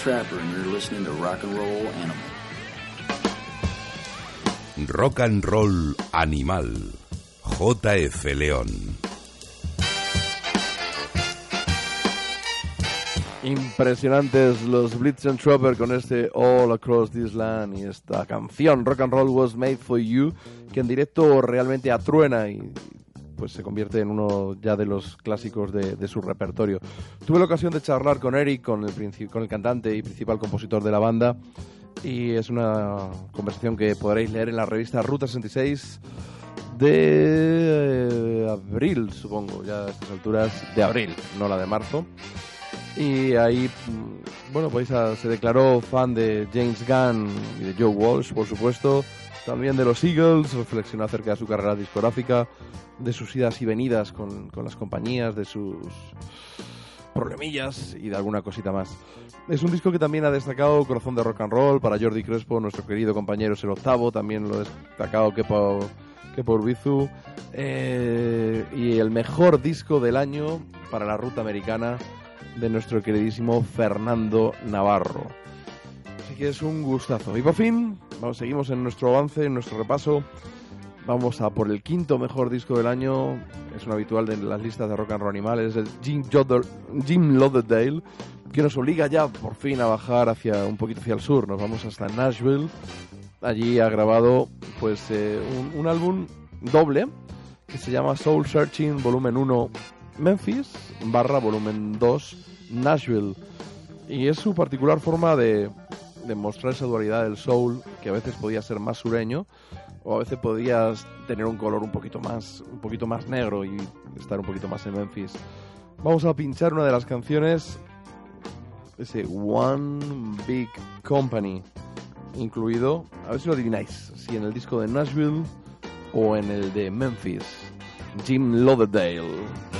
J: Trapper, and you're listening to Rock and Roll Animal.
F: Rock and Roll Animal. JF León.
B: Impresionantes los Blitz and Trapper con este All Across This Land y esta canción Rock and Roll Was Made For You que en directo realmente atruena y pues se convierte en uno ya de los clásicos de, su repertorio. Tuve la ocasión de charlar con Eric, con el, con el cantante y principal compositor de la banda y es una conversación que podréis leer en la revista Ruta 66 de eh, abril, supongo, ya a estas alturas de abril, no la de marzo. Y ahí, mm, bueno, pues se declaró fan de James Gunn y de Joe Walsh, por supuesto. También de los Eagles, reflexionó acerca de su carrera discográfica, de sus idas y venidas con, con las compañías, de sus problemillas y de alguna cosita más. Es un disco que también ha destacado Corazón de Rock and Roll para Jordi Crespo, nuestro querido compañero es el octavo, también lo ha destacado que por, que Bizu. Y el mejor disco del año para la ruta americana de nuestro queridísimo Fernando Navarro. Que es un gustazo. Y por fin, vamos, seguimos en nuestro avance, en nuestro repaso. Vamos a por el quinto mejor disco del año. Es un habitual de las listas de rock and roll animal. Es el Jim, Jodder- Jim Lauderdale, que nos obliga ya por fin a bajar hacia un poquito hacia el sur. Nos vamos hasta Nashville. Allí ha grabado pues eh, un, un álbum doble que se llama Soul Searching Volumen 1 Memphis barra Volumen 2 Nashville. Y es su particular forma de, de mostrar esa dualidad del soul, que a veces podía ser más sureño, o a veces podías tener un color un poquito más, un poquito más negro y estar un poquito más en Memphis. Vamos a pinchar una de las canciones, ese One Big Company, incluido, a ver si lo adivináis, si en el disco de Nashville o en el de Memphis, Jim Lauderdale.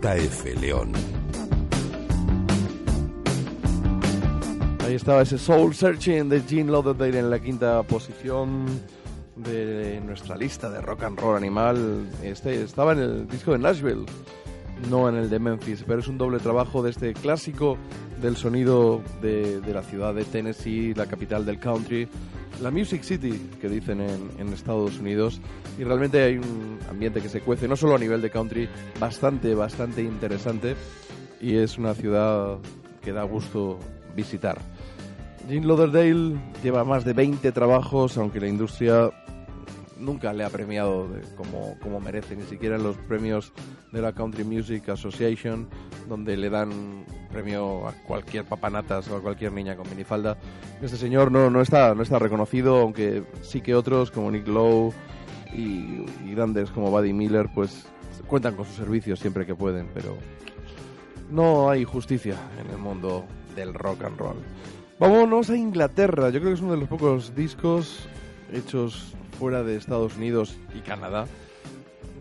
F: JF León.
B: Ahí estaba ese Soul Searching de Gene Lauderdale en la quinta posición de nuestra lista de rock and roll animal. Este estaba en el disco de Nashville, no en el de Memphis, pero es un doble trabajo de este clásico del sonido de, de la ciudad de Tennessee, la capital del country, la Music City, que dicen en, Estados Unidos. Y realmente hay un ambiente que se cuece, no solo a nivel de country, bastante, bastante interesante. Y es una ciudad que da gusto visitar. Gene Lauderdale lleva más de 20 trabajos, aunque la industria nunca le ha premiado como, como merece, ni siquiera en los premios de la Country Music Association, donde le dan premio a cualquier papanatas o a cualquier niña con minifalda. Este señor no, no, está, no está reconocido, aunque sí que otros como Nick Lowe,
K: y, y grandes como Buddy Miller pues cuentan con sus servicios siempre que pueden, pero no hay justicia en el mundo del rock and roll. Vámonos a Inglaterra. Yo creo que es uno de los pocos discos hechos fuera de Estados Unidos y Canadá.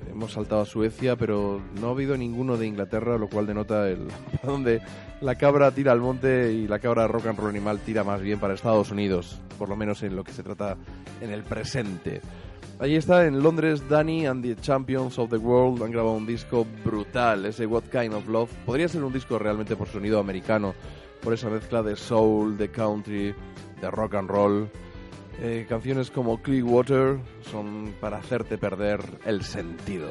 K: Hemos saltado a Suecia, pero no ha habido ninguno de Inglaterra, lo cual denota el [LAUGHS] donde la cabra tira al monte y la cabra rock and roll animal tira más bien para Estados Unidos, por lo menos en lo que se trata en el presente. Allí está en Londres Danny and the Champions of the World. Han grabado un disco brutal, ese What Kind of Love. Podría ser un disco realmente por sonido americano, por esa mezcla de soul, de country, de rock and roll. Eh, canciones como Clearwater son para hacerte perder el sentido.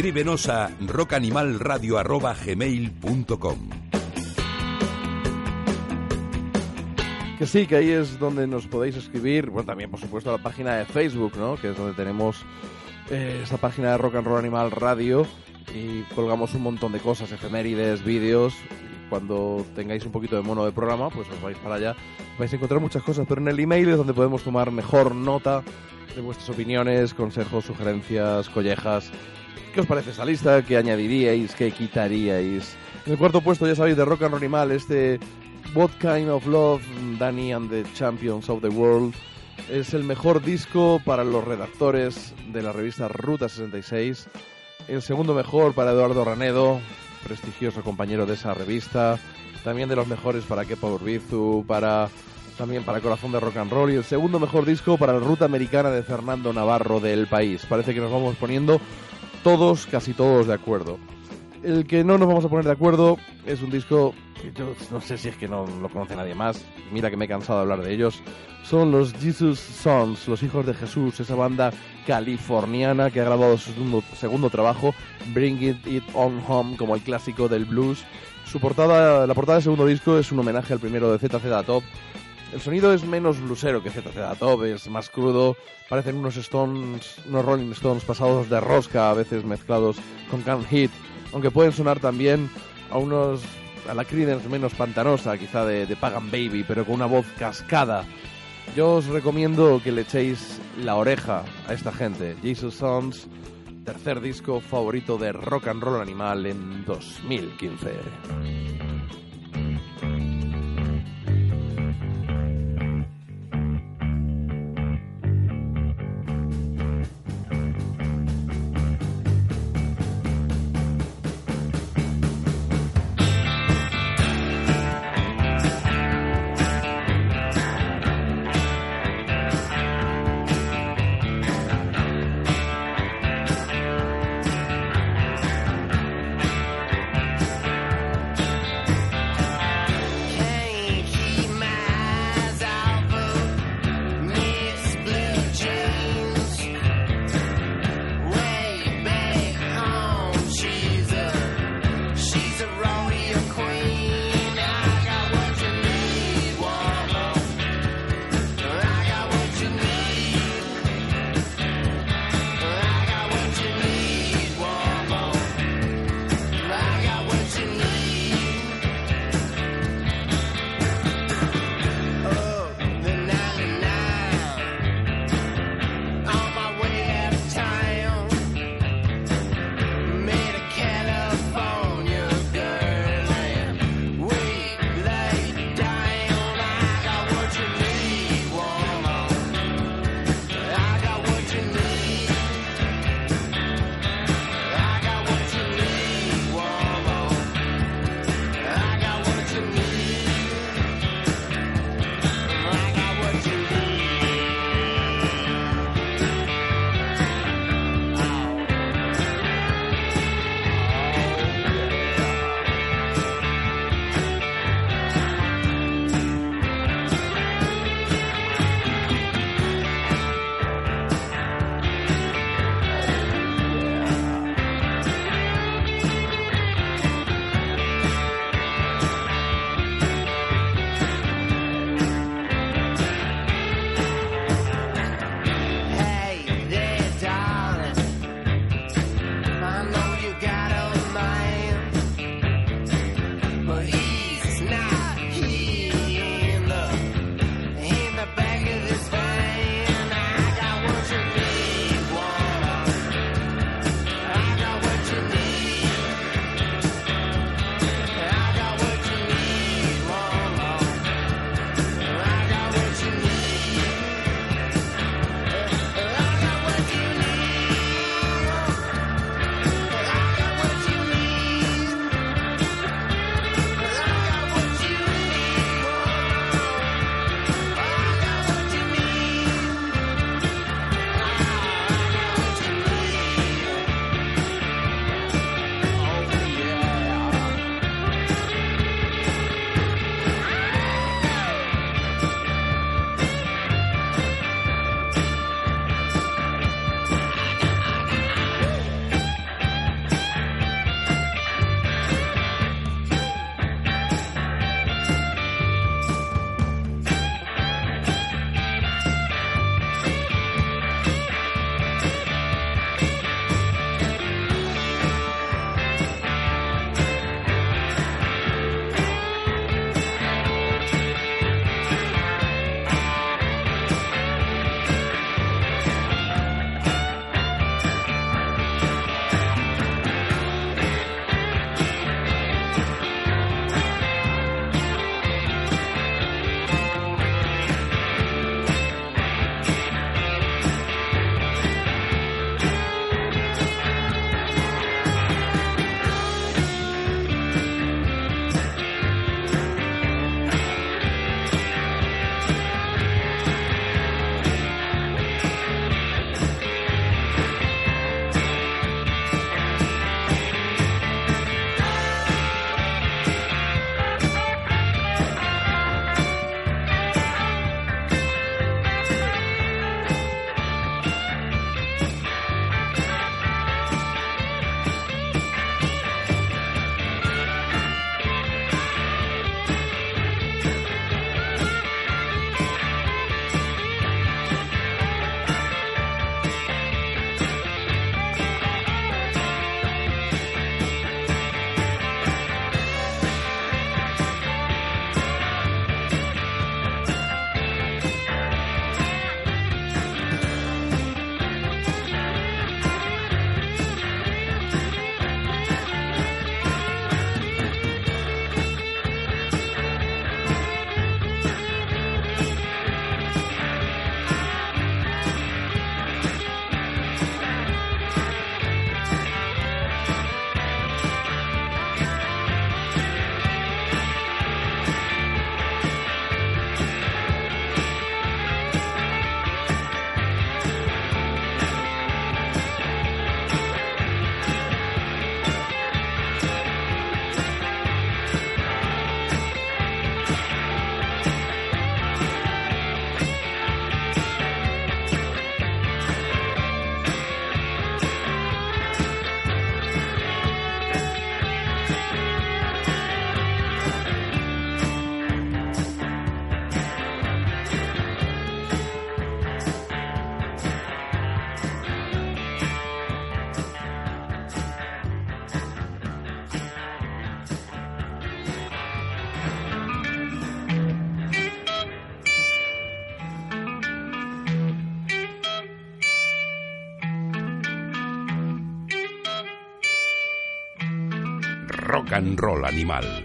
D: Escríbenos a rockanimalradio.gmail.com
K: Que sí, que ahí es donde nos podéis escribir. Bueno, también, por supuesto, la página de Facebook, ¿no? Que es donde tenemos eh, esta página de Rock and Roll Animal Radio y colgamos un montón de cosas, efemérides, vídeos. Y Cuando tengáis un poquito de mono de programa, pues os vais para allá. Vais a encontrar muchas cosas, pero en el email es donde podemos tomar mejor nota de vuestras opiniones, consejos, sugerencias, collejas. ¿Qué os parece esta lista? ¿Qué añadiríais? ¿Qué quitaríais? En el cuarto puesto, ya sabéis, de Rock and Animal, este
B: What Kind of Love, Danny and the Champions of the World, es el mejor disco para los redactores de la revista Ruta 66, el segundo mejor para Eduardo Ranedo, prestigioso compañero de esa revista, también de los mejores para Kepa Urbizu, para también para Corazón de Rock and Roll y el segundo mejor disco para la Ruta Americana de Fernando Navarro del país. Parece que nos vamos poniendo todos, casi todos de acuerdo. El que no nos vamos a poner de acuerdo es un disco que yo no sé si es que no lo conoce nadie más. Mira que me he cansado de hablar de ellos. Son los Jesus Sons, los hijos de Jesús, esa banda californiana que ha grabado su segundo, trabajo, Bring It, It On Home, como el clásico del blues. Su portada, la portada del segundo disco es un homenaje al primero de ZZ Top. El sonido es menos blusero que ZZ Top, es más crudo, parecen unos Stones, unos Rolling Stones pasados de rosca, a veces mezclados con Can Hit, aunque pueden sonar también a unos a la Creedence menos pantanosa, quizá de, de Pagan Baby, pero con una voz cascada. Yo os recomiendo que le echéis la oreja a esta gente. Jesus Sons, tercer disco favorito de rock and roll animal en 2015.
F: Roll animal.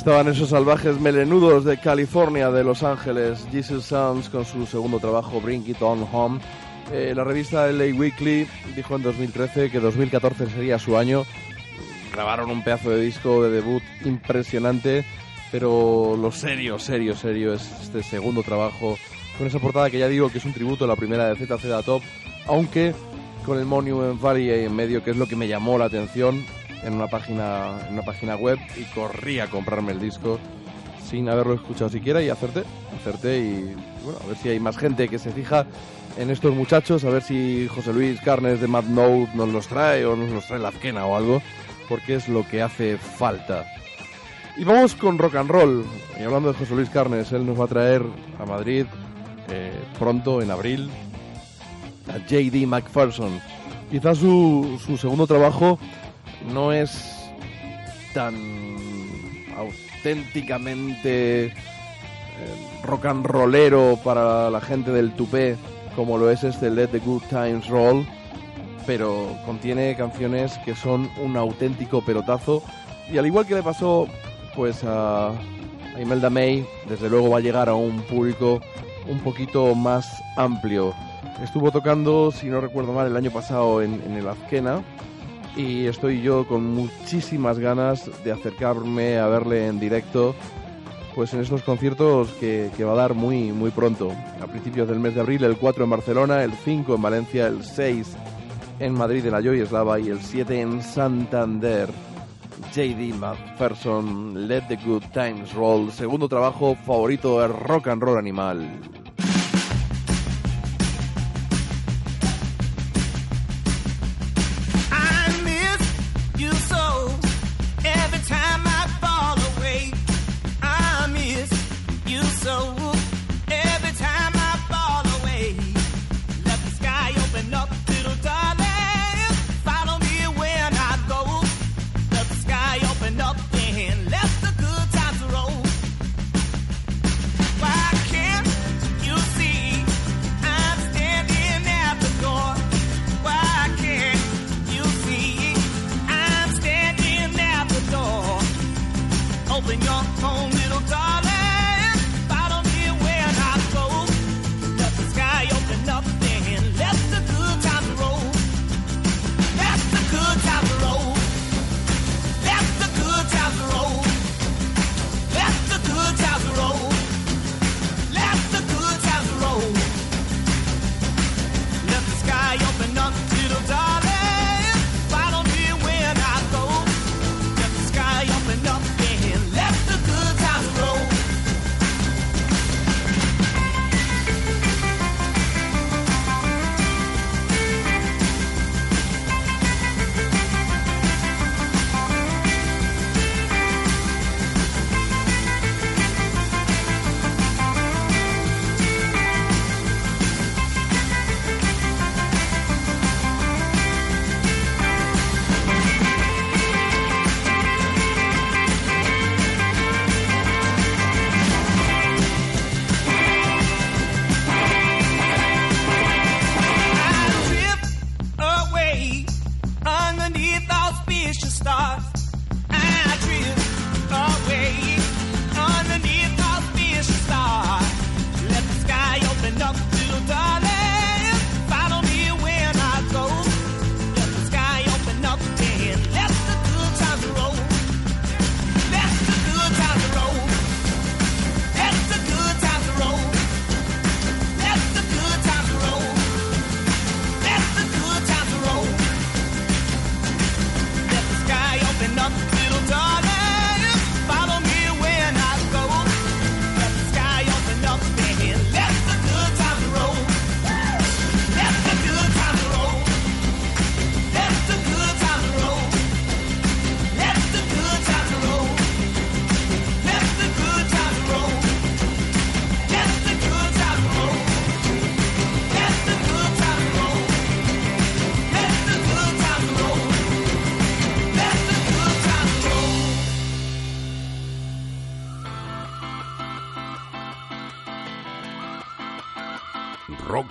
B: Estaban esos salvajes melenudos de California, de Los Ángeles, Jesus Sounds con su segundo trabajo, Bring It On Home. Eh, la revista LA Weekly dijo en 2013 que 2014 sería su año. Grabaron un pedazo de disco de debut impresionante, pero lo serio, serio, serio es este segundo trabajo con esa portada que ya digo que es un tributo a la primera de ZZ Top, aunque con el Monument Valley en medio, que es lo que me llamó la atención en una página, en una página web y corrí a comprarme el disco sin haberlo escuchado siquiera y acerté, acerté y bueno, a ver si hay más gente que se fija en estos muchachos, a ver si José Luis Carnes de Mad Note nos los trae o nos los trae la azquena o algo, porque es lo que hace falta. Y vamos con rock and roll. Y hablando de José Luis Carnes, él nos va a traer a Madrid eh, pronto, en abril, a J.D. McPherson. Quizás su, su segundo trabajo no es tan auténticamente eh, rock and rollero para la gente del tupé como lo es este Let the Good Times Roll, pero contiene canciones que son un auténtico pelotazo y al igual que le pasó pues a, a Imelda May, desde luego va a llegar a un público un poquito más amplio. Estuvo tocando, si no recuerdo mal, el año pasado en, en el Azquena y estoy yo con muchísimas ganas de acercarme a verle en directo pues en estos conciertos que, que va a dar muy muy pronto. A principios del mes de abril el 4 en Barcelona el 5 en Valencia el 6 en Madrid en la Joy Eslava y el 7 en Santander. JD McPherson Let the Good Times Roll. Segundo trabajo favorito de rock and roll animal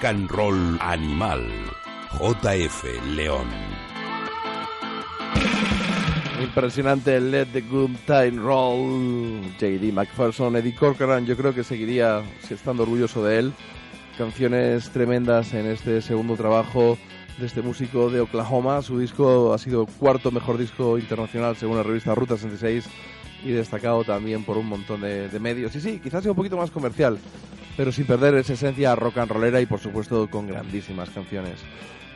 H: and Roll
F: Animal. JF León.
B: Impresionante Let the Good Time Roll. JD McPherson, Eddie Corcoran, yo creo que seguiría estando orgulloso de él. Canciones tremendas en este segundo trabajo de este músico de Oklahoma. Su disco ha sido cuarto mejor disco internacional según la revista Ruta 66 y destacado también por un montón de, de medios. Y sí, quizás sea un poquito más comercial, pero sin perder esa esencia rock and rollera y por supuesto con grandísimas canciones.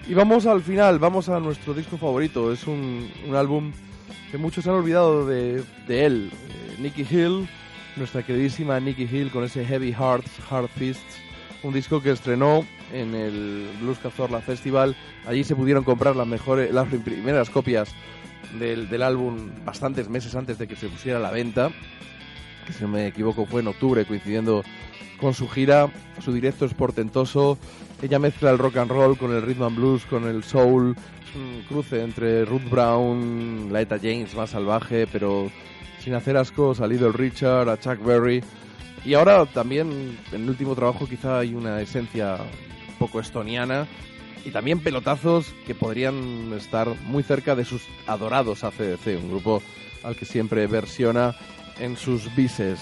B: Y vamos al final, vamos a nuestro disco favorito. Es un, un álbum que muchos han olvidado de, de él. Eh, Nicky Hill, nuestra queridísima Nicky Hill con ese Heavy Hearts, Hard Fists. Un disco que estrenó en el Blues Cazorla Festival. Allí se pudieron comprar las mejores, las primeras copias del, del álbum bastantes meses antes de que se pusiera a la venta. Que si no me equivoco fue en octubre, coincidiendo con su gira. Su directo es portentoso. Ella mezcla el rock and roll con el rhythm and blues, con el soul. Un cruce entre Ruth Brown, la Eta James más salvaje, pero sin hacer ascos a Little Richard, a Chuck Berry. Y ahora también en el último trabajo quizá hay una esencia poco estoniana y también pelotazos que podrían estar muy cerca de sus adorados ACDC, un grupo al que siempre versiona en sus bises.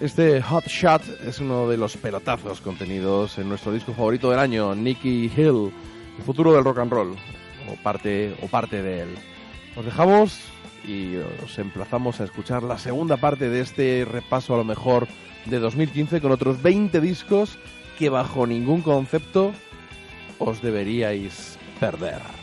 B: Este Hot Shot es uno de los pelotazos contenidos en nuestro disco favorito del año, Nicky Hill, el futuro del rock and roll, o parte, o parte de él. Os dejamos y os emplazamos a escuchar la segunda parte de este repaso a lo mejor de 2015 con otros 20 discos que bajo ningún concepto os deberíais perder.